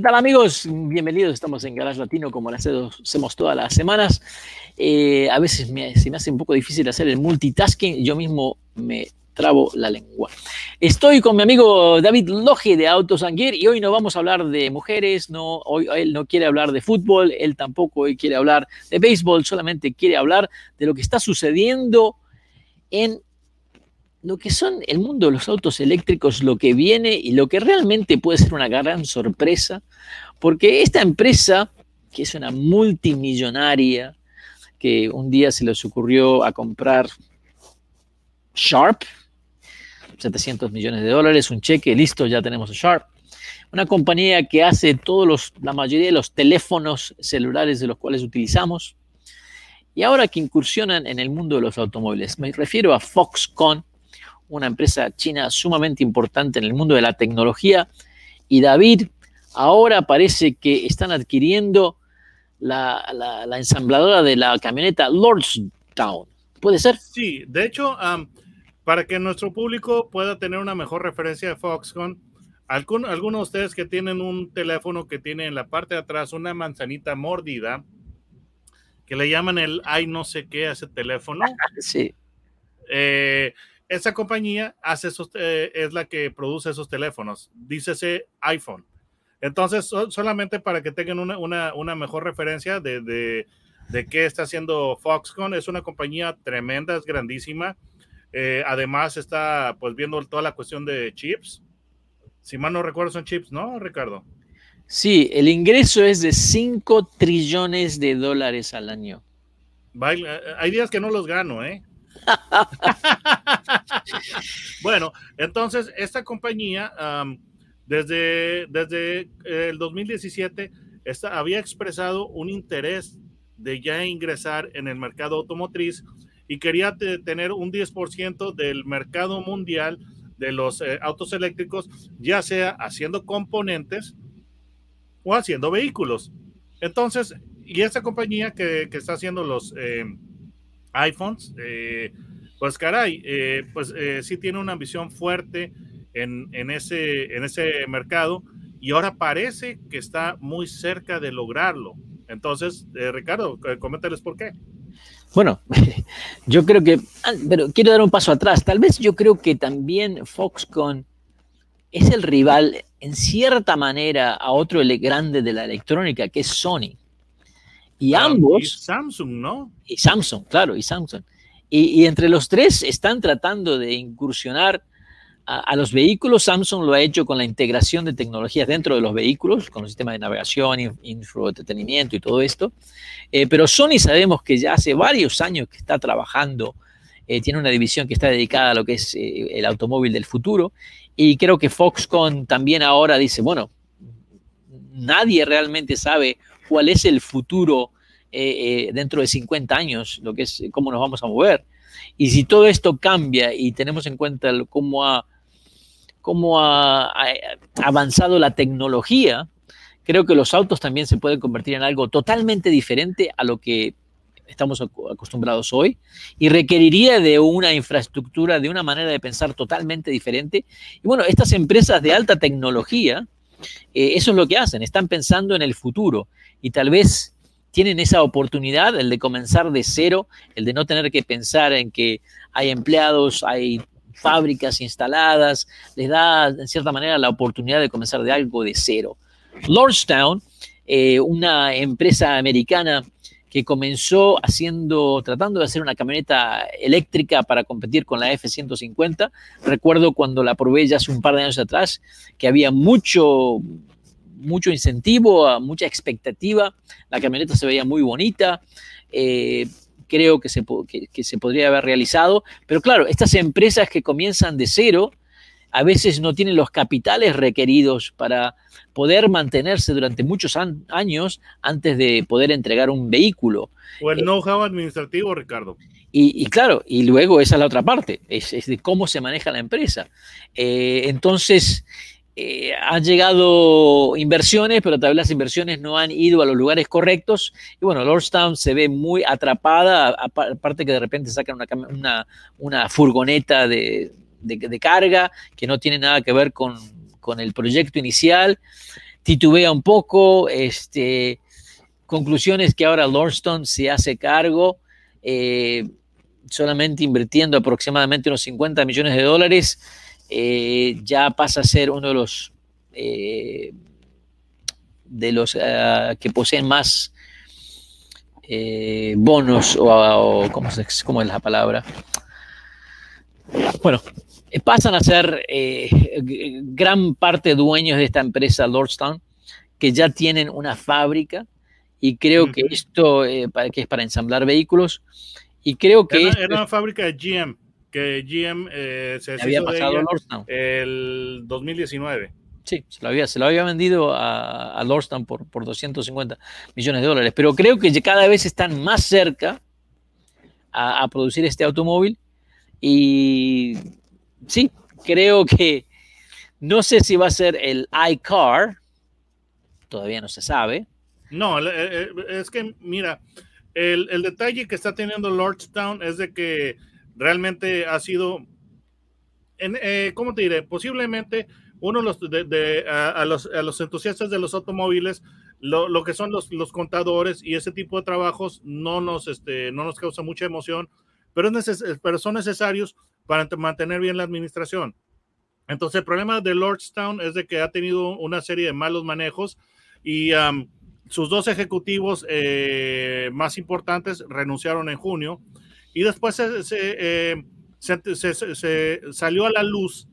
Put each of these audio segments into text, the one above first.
¿Qué tal amigos? Bienvenidos, estamos en Garage Latino como lo hacemos todas las semanas. Eh, a veces se me hace un poco difícil hacer el multitasking, yo mismo me trabo la lengua. Estoy con mi amigo David Loge de Autos Gear y hoy no vamos a hablar de mujeres, no, hoy él no quiere hablar de fútbol, él tampoco quiere hablar de béisbol, solamente quiere hablar de lo que está sucediendo en lo que son el mundo de los autos eléctricos, lo que viene y lo que realmente puede ser una gran sorpresa, porque esta empresa, que es una multimillonaria, que un día se les ocurrió a comprar Sharp, 700 millones de dólares, un cheque, listo, ya tenemos a Sharp. Una compañía que hace todos los, la mayoría de los teléfonos celulares de los cuales utilizamos. Y ahora que incursionan en el mundo de los automóviles, me refiero a Foxconn, una empresa china sumamente importante en el mundo de la tecnología. Y David, ahora parece que están adquiriendo la, ensambladora de la camioneta Lordstown. ¿Puede ser? Sí, de hecho, para que nuestro público pueda tener una mejor referencia de Foxconn, algunos de ustedes que tienen un teléfono que tiene en la parte de atrás una manzanita mordida, que le llaman el ay no sé qué a ese teléfono. sí. Eh, esa compañía hace esos, eh, es la que produce esos teléfonos, dícese iPhone. Entonces, solamente para que tengan una, mejor referencia de, de, qué está haciendo Foxconn, es una compañía tremenda, es grandísima. Eh, además, está pues viendo toda la cuestión de chips. Si mal no recuerdo, son chips, ¿no, Ricardo? Sí, el ingreso es de 5 trillones de dólares al año. Eh, hay días que no los gano, ¿eh? bueno, entonces esta compañía desde, desde el 2017 había expresado un interés de ya ingresar en el mercado automotriz y quería tener un 10% del mercado mundial de los eh, autos eléctricos, ya sea haciendo componentes o haciendo vehículos. Entonces, y esta compañía que, que está haciendo los... Eh, iPhones, eh, pues caray, eh, pues eh, sí tiene una ambición fuerte en, ese, en ese mercado y ahora parece que está muy cerca de lograrlo. Entonces, Ricardo, coméntales por qué. Bueno, yo creo que, ah, pero quiero dar un paso atrás. Tal vez yo creo que también Foxconn es el rival, en cierta manera, a otro grande de la electrónica, que es Sony. Y ambos. Y Samsung, ¿no? Y Samsung, claro, y Samsung. Y, entre los tres están tratando de incursionar a, los vehículos. Samsung lo ha hecho con la integración de tecnologías dentro de los vehículos, con los sistemas de navegación, entretenimiento y todo esto. Eh, pero Sony sabemos que ya hace varios años que está trabajando, eh, tiene una división que está dedicada a lo que es eh, el automóvil del futuro. Y creo que Foxconn también ahora dice, bueno, nadie realmente sabe cuál es el futuro eh, eh, dentro de 50 años, lo que es cómo nos vamos a mover. Y si todo esto cambia y tenemos en cuenta cómo ha, cómo ha, avanzado la tecnología, creo que los autos también se pueden convertir en algo totalmente diferente a lo que estamos acostumbrados hoy y requeriría de una infraestructura, de una manera de pensar totalmente diferente. Y bueno, estas empresas de alta tecnología, eh, eso es lo que hacen, están pensando en el futuro y tal vez tienen esa oportunidad, el de comenzar de cero, el de no tener que pensar en que hay empleados, hay fábricas instaladas, les da en cierta manera la oportunidad de comenzar de algo de cero. Lordstown, eh, una empresa americana que comenzó haciendo, tratando de hacer una camioneta eléctrica para competir con la F-150. Recuerdo cuando la probé ya hace un par de años atrás, que había mucho, mucho incentivo, mucha expectativa. La camioneta se veía muy bonita. Eh, creo que se, que, se, podría haber realizado. Pero claro, estas empresas que comienzan de cero a veces no tienen los capitales requeridos para poder mantenerse durante muchos años antes de poder entregar un vehículo. O el know-how administrativo, Ricardo. Y, claro, y luego esa es la otra parte, es, de cómo se maneja la empresa. Eh, entonces, eh, han llegado inversiones, pero tal vez las inversiones no han ido a los lugares correctos. Y bueno, Lordstown se ve muy atrapada, aparte que de repente sacan una, una, furgoneta de, carga que no tiene nada que ver con, el proyecto inicial. Titubea un poco, este, conclusiones que ahora Lordstown se hace cargo. Eh, solamente invirtiendo aproximadamente unos 50 millones de dólares, eh, ya pasa a ser uno de los, eh, de los que poseen más bonos o, ¿cómo, es la palabra? Bueno, pasan a ser gran parte dueños de esta empresa Lordstown, que ya tienen una fábrica y creo que esto, que es para ensamblar vehículos, y creo que... Era, era una fábrica de GM, que GM eh, se había pasado de ella el 2019. Sí, se lo había, se lo había vendido a, a Lordstown por, por 250 millones de dólares, pero creo que cada vez están más cerca a, a producir este automóvil y sí, creo que no sé si va a ser el iCar, todavía no se sabe. No, es que, mira, el, detalle que está teniendo Lordstown es de que realmente ha sido, en, eh, ¿cómo te diré? Posiblemente uno los, de, a, los, a, los, entusiastas de los automóviles, lo, lo, que son los, los contadores y ese tipo de trabajos no nos, este, no nos causa mucha emoción, pero, es pero son necesarios para mantener bien la administración. Entonces, el problema de Lordstown es de que ha tenido una serie de malos manejos y sus dos ejecutivos eh, más importantes renunciaron en junio y después se, eh, salió a la luz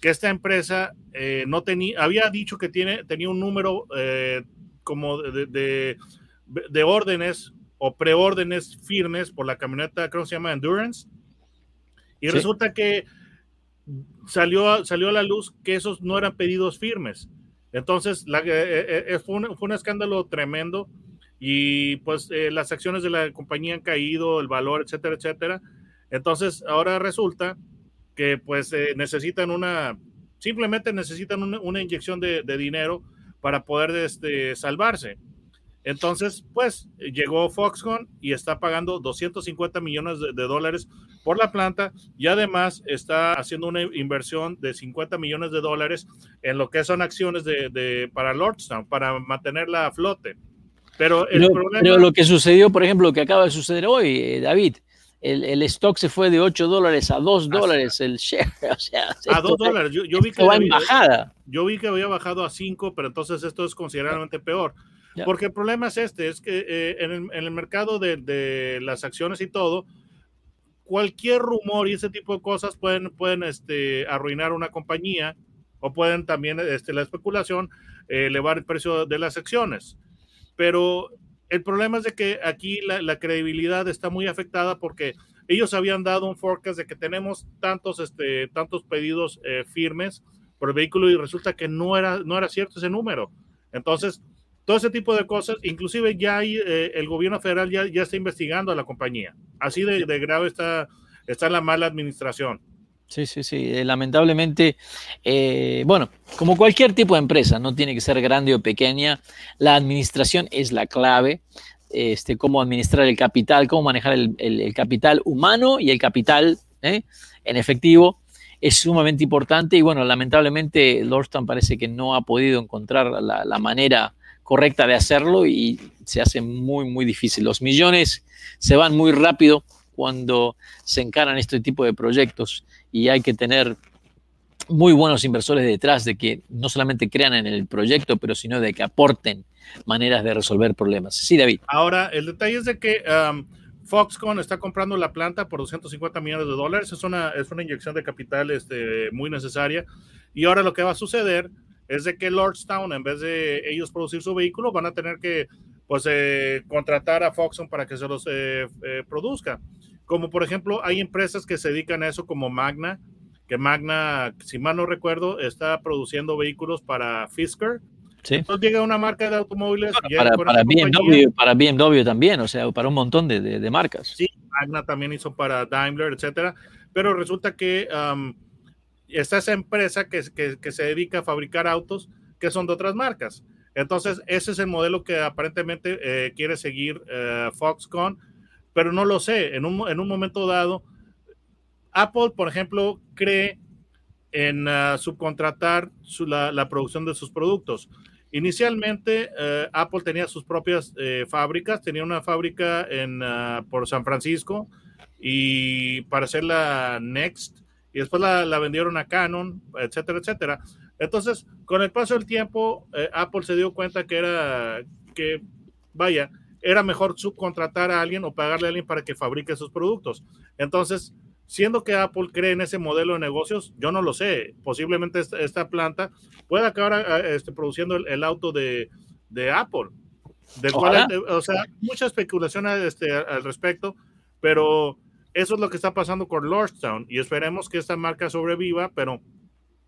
que esta empresa eh, no tenía, había dicho que tiene, tenía un número como de, de, órdenes o preórdenes firmes por la camioneta, creo que se llama Endurance. Y resulta que salió, salió a la luz que esos no eran pedidos firmes. Entonces, la, eh, eh, eh, fue, un, escándalo tremendo y pues las acciones de la compañía han caído, el valor, etcétera, etcétera. Entonces, ahora resulta que pues necesitan una, simplemente necesitan una, inyección de, dinero para poder este, salvarse. Entonces, pues llegó Foxconn y está pagando 250 millones de, dólares por la planta y además está haciendo una inversión de 50 millones de dólares en lo que son acciones de, para Lordstown, para mantenerla a flote. Pero, el pero, lo que sucedió, por ejemplo, lo que acaba de suceder hoy, eh, David, el, stock se fue de 8 dólares a 2 dólares el share. O sea, a 2 dólares. Vi que. Yo vi que había bajado a 5, pero entonces esto es considerablemente peor. Porque el problema es este, es que eh, en, el, mercado de, las acciones y todo, cualquier rumor y ese tipo de cosas pueden, pueden este, arruinar una compañía o pueden también, este, la especulación, eh, elevar el precio de las acciones. Pero el problema es de que aquí la, credibilidad está muy afectada porque ellos habían dado un forecast de que tenemos tantos, este, tantos pedidos eh, firmes por el vehículo y resulta que no era, no era cierto ese número. Entonces, todo ese tipo de cosas, inclusive ya hay, eh, el gobierno federal ya, ya está investigando a la compañía. Así de, grave está, está la mala administración. Sí, sí, sí. Eh, lamentablemente, eh, bueno, como cualquier tipo de empresa, no tiene que ser grande o pequeña, la administración es la clave. Este, cómo administrar el capital, cómo manejar el, capital humano y el capital en efectivo es sumamente importante. Y bueno, lamentablemente, Lordstown parece que no ha podido encontrar la, la manera correcta de hacerlo y se hace muy, muy difícil. Los millones se van muy rápido cuando se encaran este tipo de proyectos y hay que tener muy buenos inversores detrás de que no solamente crean en el proyecto, pero sino de que aporten maneras de resolver problemas. Sí, David. Ahora, el detalle es de que um, Foxconn está comprando la planta por 250 millones de dólares. Es una, es una inyección de capital este, muy necesaria. Y ahora lo que va a suceder es de que Lordstown, en vez de ellos producir su vehículo, van a tener que pues, eh, contratar a Foxconn para que se los eh, eh, produzca. Como por ejemplo, hay empresas que se dedican a eso, como Magna, que Magna, si mal no recuerdo, está produciendo vehículos para Fisker. Sí. Entonces llega una marca de automóviles. Bueno, para, para. BMW, para BMW también, o sea, para un montón de, de- de marcas. Sí, Magna también hizo para Daimler, etcétera. Pero resulta que um, está esa empresa que, que, se dedica a fabricar autos que son de otras marcas. Entonces, ese es el modelo que aparentemente eh, quiere seguir eh, Foxconn, pero no lo sé. En un, en un momento dado, Apple, por ejemplo, cree en ah, subcontratar su- la, la producción de sus productos. Inicialmente, eh, Apple tenía sus propias eh, fábricas, tenía una fábrica en, ah, por San Francisco y para hacer la Next, y después la, la vendieron a Canon, etcétera, etcétera. Entonces, con el paso del tiempo, eh, Apple se dio cuenta que era, que, vaya, era mejor subcontratar a alguien o pagarle a alguien para que fabrique sus productos. Entonces, siendo que Apple cree en ese modelo de negocios, yo no lo sé. Posiblemente esta, esta planta pueda acabar a- a, este, produciendo el, el auto de, de Apple. Del cual, Ojalá. eh, o sea, mucha especulación este, al respecto, pero eso es lo que está pasando con Lordstown y esperemos que esta marca sobreviva, pero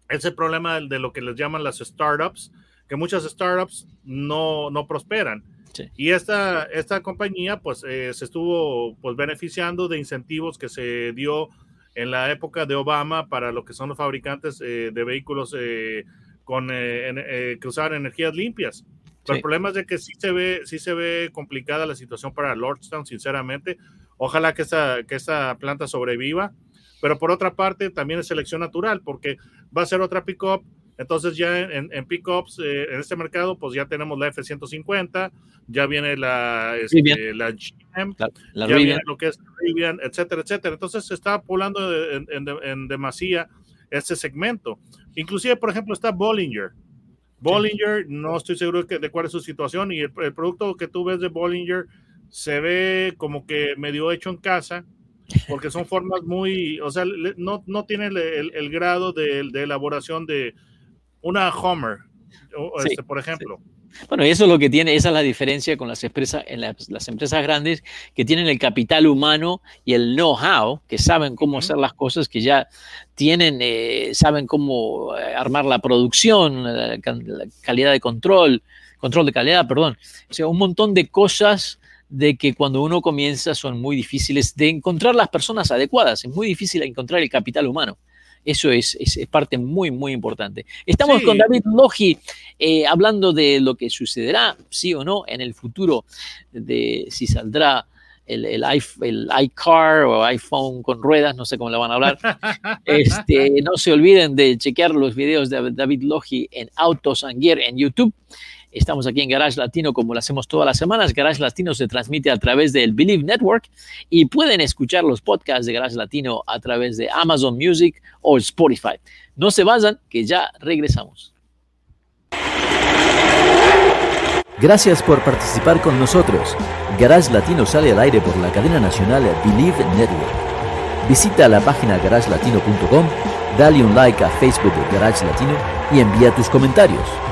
ese problema de lo que les llaman las startups, que muchas startups no, no prosperan. Sí. Y esta, esta compañía pues eh, se estuvo pues beneficiando de incentivos que se dio en la época de Obama para lo que son los fabricantes eh, de vehículos eh, con, eh, en- eh, que usaban energías limpias. Pero Sí. el problema es de que sí se ve, sí se ve complicada la situación para Lordstown, sinceramente. Ojalá que esta, que esta planta sobreviva. Pero por otra parte, también es selección natural, porque va a ser otra pickup. Entonces ya en, en pickups, eh, en este mercado, pues ya tenemos la F-150, ya viene la, este, la GM, La, la ya Rivian. viene lo que es Rivian, etcétera, etcétera. Entonces se está poblando en, en- en demasía este segmento. Inclusive, por ejemplo, está Bollinger. Bollinger, no estoy seguro de cuál es su situación y el, el producto que tú ves de Bollinger se ve como que medio hecho en casa porque son formas muy, o sea, no, no tiene el, el- el grado de, de elaboración de una Homer, Sí, este, por ejemplo. Bueno, eso es lo que tiene, esa es la diferencia con las empresas, en las, las empresas grandes que tienen el capital humano y el know-how, que saben cómo hacer las cosas, que ya tienen, eh, saben cómo eh, armar la producción, la, la calidad de control, control de calidad, perdón. O sea, un montón de cosas de que cuando uno comienza son muy difíciles de encontrar las personas adecuadas, es muy difícil encontrar el capital humano. Eso es, es- es parte muy, muy importante. Estamos Sí. con David Logi eh, hablando de lo que sucederá, sí o no, en el futuro, de si saldrá el, el, iPh- el iCar o iPhone con ruedas, no sé cómo le van a hablar. Este, no se olviden de chequear los videos de David Logi en Autos and Gear en YouTube. Estamos aquí en Garage Latino como lo hacemos todas las semanas. Garage Latino se transmite a través del Believe Network y pueden escuchar los podcasts de Garage Latino a través de Amazon Music o Spotify. No se vayan, que ya regresamos. Gracias por participar con nosotros. Garage Latino sale al aire por la cadena nacional Believe Network. Visita la página garagelatino.com, dale un like a Facebook de Garage Latino y envía tus comentarios.